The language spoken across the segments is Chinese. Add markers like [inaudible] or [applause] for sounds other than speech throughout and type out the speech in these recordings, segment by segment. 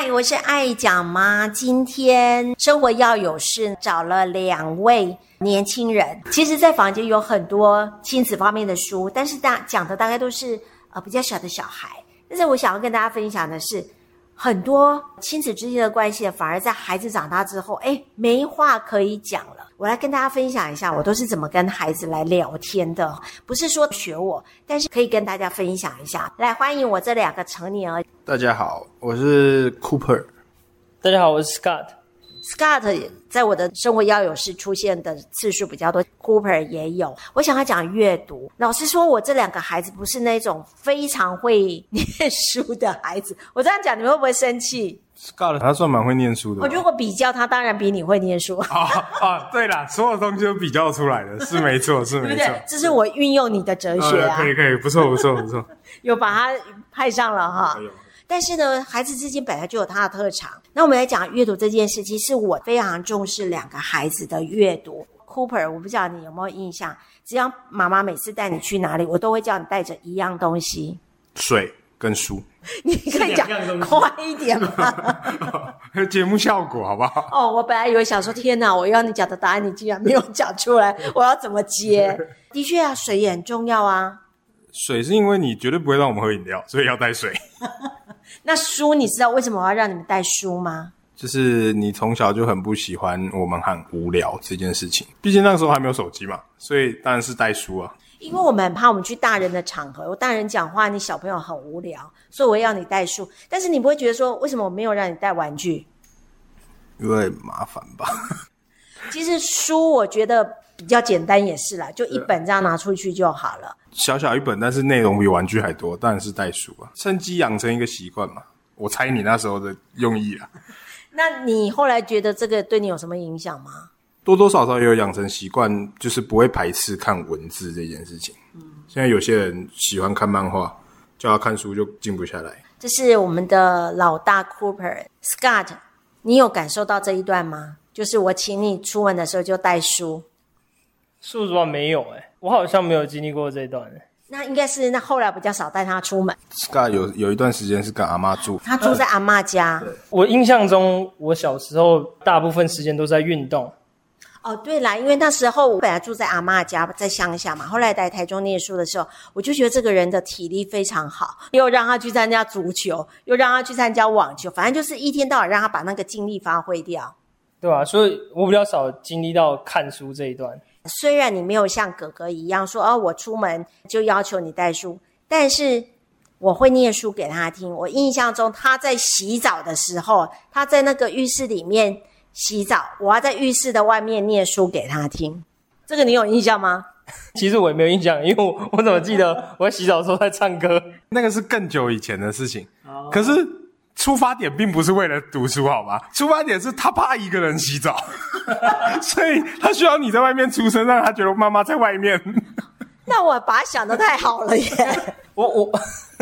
嗨，我是爱讲妈。今天生活要有事，找了两位年轻人。其实，在房间有很多亲子方面的书，但是大讲的大概都是呃比较小的小孩。但是我想要跟大家分享的是，很多亲子之间的关系，反而在孩子长大之后，哎，没话可以讲了。我来跟大家分享一下，我都是怎么跟孩子来聊天的。不是说学我，但是可以跟大家分享一下。来，欢迎我这两个成年儿。大家好，我是 Cooper。大家好，我是 Scott。Scott 在我的生活要有事出现的次数比较多，Cooper 也有。我想要讲阅读。老实说，我这两个孩子不是那种非常会念书的孩子。[laughs] 我这样讲，你们会不会生气？Scott 他算蛮会念书的。我如果比较他，当然比你会念书。啊 [laughs] 啊，对啦，所有东西都比较出来的，是没错，[laughs] 是没错。这是我运用你的哲学可以，可以，不错，不错，不错。有把他派上了哈。但是呢，孩子之间本来就有他的特长。那我们来讲阅读这件事，其实我非常重视两个孩子的阅读。Cooper，我不知道你有没有印象，只要妈妈每次带你去哪里，我都会叫你带着一样东西：水跟书。你可以讲快一点吗？[laughs] 节目效果好不好？哦，我本来以为想说，天哪，我要你讲的答案，你竟然没有讲出来，我要怎么接？[laughs] 的确啊，水也很重要啊。水是因为你绝对不会让我们喝饮料，所以要带水。[laughs] 那书，你知道为什么我要让你们带书吗？就是你从小就很不喜欢我们很无聊这件事情，毕竟那个时候还没有手机嘛，所以当然是带书啊。因为我们很怕我们去大人的场合，我大人讲话，你小朋友很无聊，所以我要你带书。但是你不会觉得说，为什么我没有让你带玩具？因为麻烦吧。其实书我觉得比较简单，也是啦，就一本这样拿出去就好了。小小一本，但是内容比玩具还多，当然是带书啊，趁机养成一个习惯嘛。我猜你那时候的用意啊。[laughs] 那你后来觉得这个对你有什么影响吗？多多少少也有养成习惯，就是不会排斥看文字这件事情。嗯，现在有些人喜欢看漫画，叫他看书就静不下来。这是我们的老大 Cooper Scott，你有感受到这一段吗？就是我请你出门的时候就带书。说实话没有哎、欸，我好像没有经历过这一段、欸。那应该是那后来比较少带他出门。Scott 有有一段时间是跟阿妈住，他住在阿妈家。我印象中，我小时候大部分时间都在运动。哦，对啦，因为那时候我本来住在阿妈家，在乡下嘛。后来在台中念书的时候，我就觉得这个人的体力非常好，又让他去参加足球，又让他去参加网球，反正就是一天到晚让他把那个精力发挥掉。对啊，所以我比较少经历到看书这一段。虽然你没有像哥哥一样说，哦，我出门就要求你带书，但是我会念书给他听。我印象中他在洗澡的时候，他在那个浴室里面洗澡，我要在浴室的外面念书给他听。这个你有印象吗？[laughs] 其实我也没有印象，因为我我怎么记得我在洗澡的时候在唱歌？那个是更久以前的事情。可是。出发点并不是为了读书，好吗？出发点是他怕一个人洗澡，[laughs] 所以他需要你在外面出声，让他觉得妈妈在外面。[laughs] 那我把他想的太好了耶！我我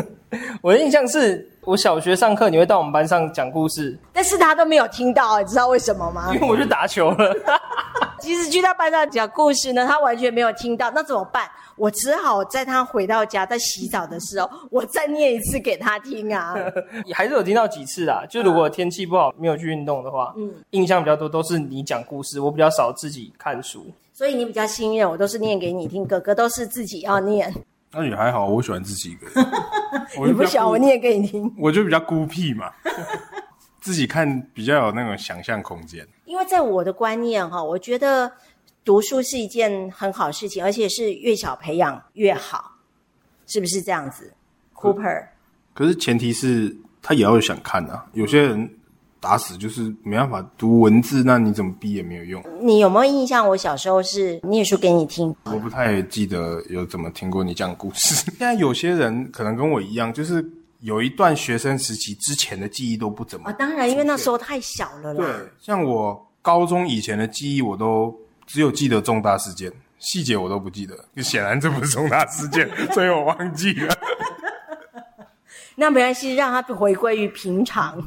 [laughs] 我的印象是我小学上课，你会到我们班上讲故事，但是他都没有听到，你知道为什么吗？因为我去打球了。其实去他班上讲故事呢，他完全没有听到，那怎么办？我只好在他回到家，在洗澡的时候，[laughs] 我再念一次给他听啊。[laughs] 还是有听到几次啊。就如果天气不好，没有去运动的话，嗯，印象比较多都是你讲故事，我比较少自己看书。所以你比较信任我，都是念给你听。哥哥都是自己要念。那也还好，我喜欢自己一个人。[laughs] 你不喜欢我念给你听？我就比较孤僻嘛，自己看比较有那种想象空间。因为在我的观念哈，我觉得。读书是一件很好事情，而且是越小培养越好，是不是这样子？Cooper，可是前提是他也要想看啊。有些人打死就是没办法读文字，那你怎么逼也没有用。你有没有印象？我小时候是念书给你听，我不太记得有怎么听过你讲故事。[laughs] 现在有些人可能跟我一样，就是有一段学生时期之前的记忆都不怎么。啊，当然，因为那时候太小了啦。对，像我高中以前的记忆，我都。只有记得重大事件，细节我都不记得。显然这不是重大事件，[laughs] 所以我忘记了。[laughs] 那没关系，让他回归于平常。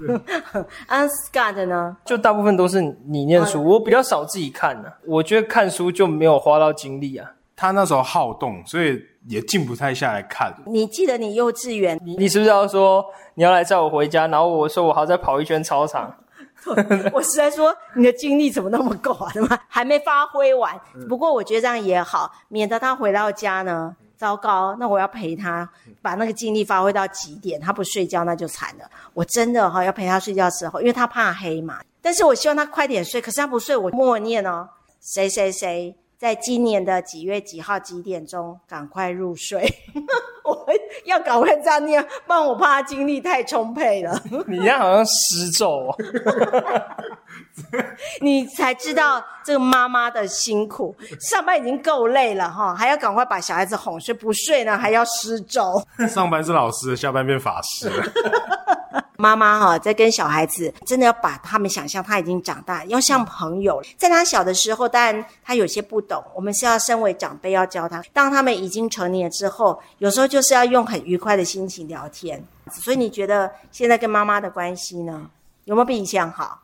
啊，Scott [laughs] 呢？就大部分都是你念书，我比较少自己看呢、啊。我觉得看书就没有花到精力啊。他那时候好动，所以也静不太下来看。你记得你幼稚园，你你是不是要说你要来载我回家？然后我说我还要再跑一圈操场。[laughs] 我实在说你的精力怎么那么够啊？怎么？还没发挥完。不过我觉得这样也好，免得他回到家呢，糟糕，那我要陪他把那个精力发挥到极点，他不睡觉那就惨了。我真的哈要陪他睡觉的时候，因为他怕黑嘛。但是我希望他快点睡，可是他不睡，我默念哦，谁谁谁。在今年的几月几号几点钟赶快入睡？[laughs] 我要赶快这样念，不然我怕他精力太充沛了。[laughs] 你这样好像施咒哦。[laughs] 你才知道这个妈妈的辛苦，上班已经够累了哈，还要赶快把小孩子哄睡，不睡呢还要施咒。上班是老师，下班变法师了。妈妈哈，在跟小孩子，真的要把他们想象他已经长大，要像朋友。在他小的时候，当然他有些不懂，我们是要身为长辈要教他。当他们已经成年之后，有时候就是要用很愉快的心情聊天。所以你觉得现在跟妈妈的关系呢，有没有比以前好？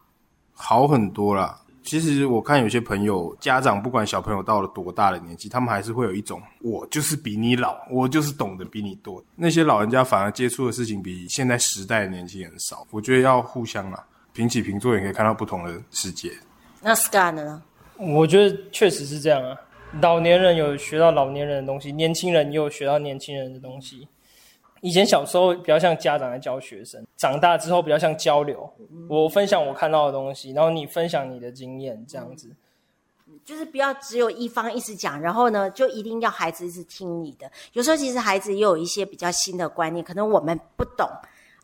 好很多了。其实我看有些朋友家长，不管小朋友到了多大的年纪，他们还是会有一种我就是比你老，我就是懂得比你多。那些老人家反而接触的事情比现在时代的年轻人少。我觉得要互相啊，平起平坐，也可以看到不同的世界。那 Scan 呢？我觉得确实是这样啊。老年人有学到老年人的东西，年轻人也有学到年轻人的东西。以前小时候比较像家长在教学生，长大之后比较像交流。我分享我看到的东西，然后你分享你的经验，这样子。就是不要只有一方一直讲，然后呢，就一定要孩子一直听你的。有时候其实孩子也有一些比较新的观念，可能我们不懂，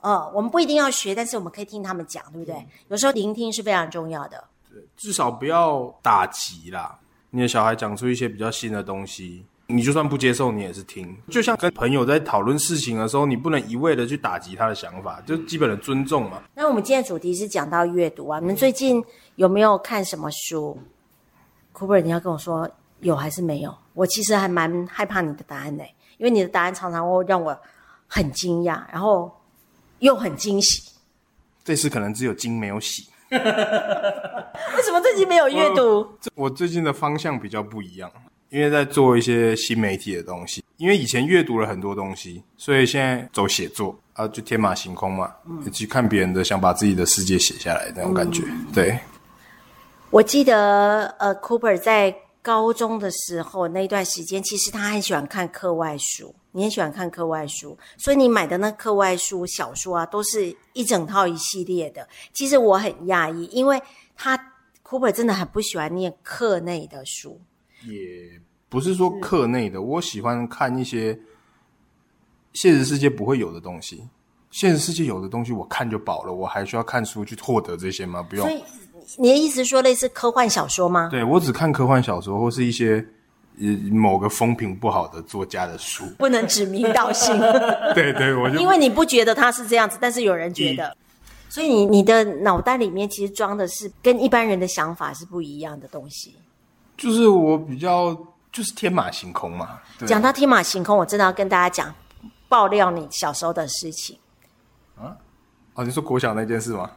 呃，我们不一定要学，但是我们可以听他们讲，对不对？嗯。有时候聆听是非常重要的。对，至少不要打击啦。你的小孩讲出一些比较新的东西。你就算不接受，你也是听。就像跟朋友在讨论事情的时候，你不能一味的去打击他的想法，就基本的尊重嘛。那我们今天的主题是讲到阅读啊，你们最近有没有看什么书？Cooper，你要跟我说有还是没有？我其实还蛮害怕你的答案的，因为你的答案常常会让我很惊讶，然后又很惊喜。这次可能只有惊没有喜。[laughs] 为什么最近没有 [laughs] 阅读？我，我最近的方向比较不一样。因为在做一些新媒体的东西，因为以前阅读了很多东西，所以现在走写作啊，就天马行空嘛，嗯、去看别人的，想把自己的世界写下来那种感觉。嗯、对，我记得呃，Cooper 在高中的时候那一段时间，其实他很喜欢看课外书，你很喜欢看课外书，所以你买的那课外书小说啊，都是一整套一系列的。其实我很讶异，因为他 Cooper 真的很不喜欢念课内的书。也不是说课内的，我喜欢看一些现实世界不会有的东西。现实世界有的东西，我看就饱了，我还需要看书去获得这些吗？不用。所以你的意思说类似科幻小说吗？对，我只看科幻小说或是一些呃某个风评不好的作家的书，不能指名道姓。[laughs] 对对，我就因为你不觉得他是这样子，但是有人觉得，所以你你的脑袋里面其实装的是跟一般人的想法是不一样的东西。就是我比较就是天马行空嘛。讲到天马行空，我真的要跟大家讲爆料你小时候的事情。啊？哦，你说国小那件事吗？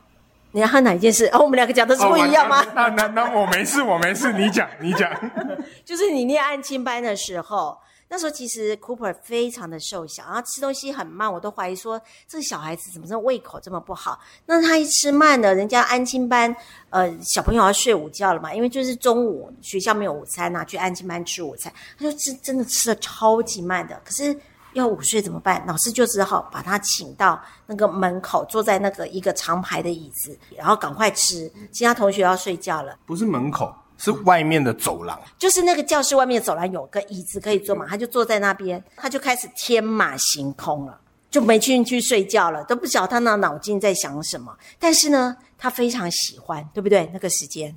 你要看哪一件事？哦，我们两个讲的是不一样吗？哦、那那那我没事，我没事，你讲你讲。[laughs] 就是你念安亲班的时候。那时候其实 Cooper 非常的瘦小，然后吃东西很慢，我都怀疑说这个小孩子怎么这胃口这么不好？那他一吃慢了，人家安亲班呃小朋友要睡午觉了嘛，因为就是中午学校没有午餐呐，去安亲班吃午餐，他就吃真的吃的超级慢的，可是要午睡怎么办？老师就只好把他请到那个门口，坐在那个一个长排的椅子，然后赶快吃，其他同学要睡觉了，不是门口。是外面的走廊，就是那个教室外面的走廊有个椅子可以坐嘛，他就坐在那边，他就开始天马行空了，就没进去睡觉了，都不晓得他那脑筋在想什么。但是呢，他非常喜欢，对不对？那个时间，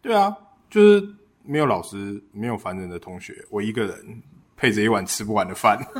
对啊，就是没有老师，没有烦人的同学，我一个人配着一碗吃不完的饭，[laughs]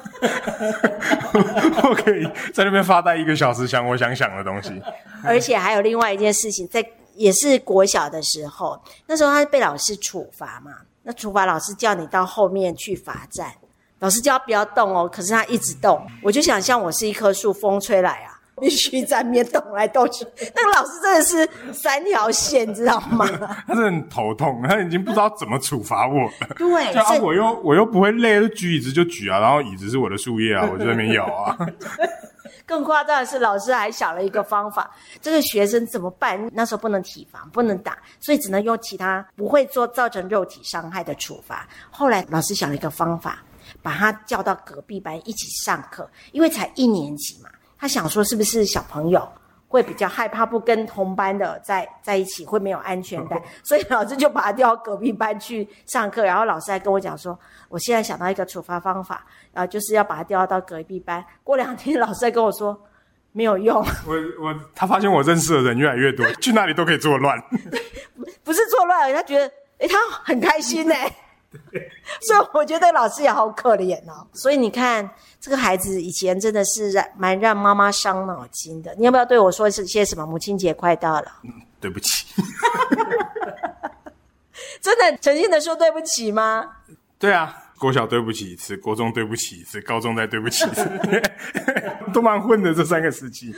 我可以在那边发呆一个小时，想我想想的东西。[laughs] 而且还有另外一件事情在。也是国小的时候，那时候他被老师处罚嘛。那处罚老师叫你到后面去罚站，老师叫他不要动哦，可是他一直动。我就想象我是一棵树，风吹来啊，[laughs] 必须在面动来动去。那个老师真的是三条线，知道吗？他是很头痛，他已经不知道怎么处罚我了。[laughs] 对，就啊，我又我又不会累，就举椅子就举啊，然后椅子是我的树叶啊，我就在那边咬啊。更夸张的是，老师还想了一个方法，这个学生怎么办？那时候不能体罚，不能打，所以只能用其他不会做造成肉体伤害的处罚。后来老师想了一个方法，把他叫到隔壁班一起上课，因为才一年级嘛，他想说是不是小朋友会比较害怕不跟同班的在在一起，会没有安全感，所以老师就把他调到隔壁班去上课。然后老师还跟我讲说，我现在想到一个处罚方法。啊，就是要把他调到隔壁班。过两天，老师还跟我说没有用。[laughs] 我我他发现我认识的人越来越多，去那里都可以作乱。[laughs] 不是作乱，他觉得诶他很开心呢。[laughs] 所以我觉得老师也好可怜哦。所以你看，这个孩子以前真的是让蛮让妈妈伤脑筋的。你要不要对我说些什么？母亲节快到了。嗯，对不起。[laughs] 真的诚心的说对不起吗？对啊。国小对不起一次，国中对不起一次，高中再对不起一次，[laughs] 都蛮混的这三个时期。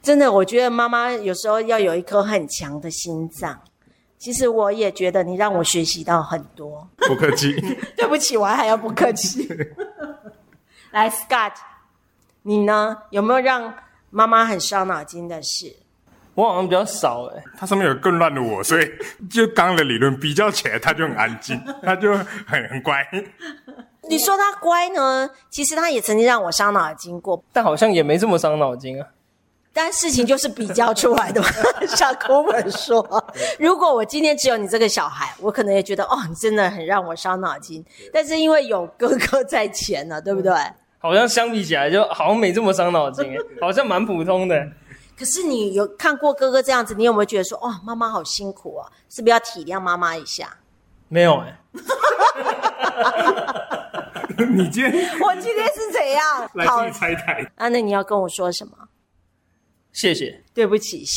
真的，我觉得妈妈有时候要有一颗很强的心脏。其实我也觉得你让我学习到很多。不客气。[laughs] 对不起，我还要不客气。[laughs] 来，Scott，你呢？有没有让妈妈很伤脑筋的事？我好像比较少哎，他上面有更乱的我，所以就刚刚的理论比较起来，他就很安静，[laughs] 他就很很乖。你说他乖呢？其实他也曾经让我伤脑筋过，但好像也没这么伤脑筋啊。但事情就是比较出来的嘛。[laughs] 像课本说，如果我今天只有你这个小孩，我可能也觉得哦，你真的很让我伤脑筋。但是因为有哥哥在前呢，对不对？好像相比起来，就好像没这么伤脑筋，[laughs] 好像蛮普通的。可是你有看过哥哥这样子，你有没有觉得说，哦，妈妈好辛苦啊？是不是要体谅妈妈一下？没有哎、欸。[laughs] 你今天，我今天是怎样？来自于拆台。啊，那你要跟我说什么？谢谢，对不起。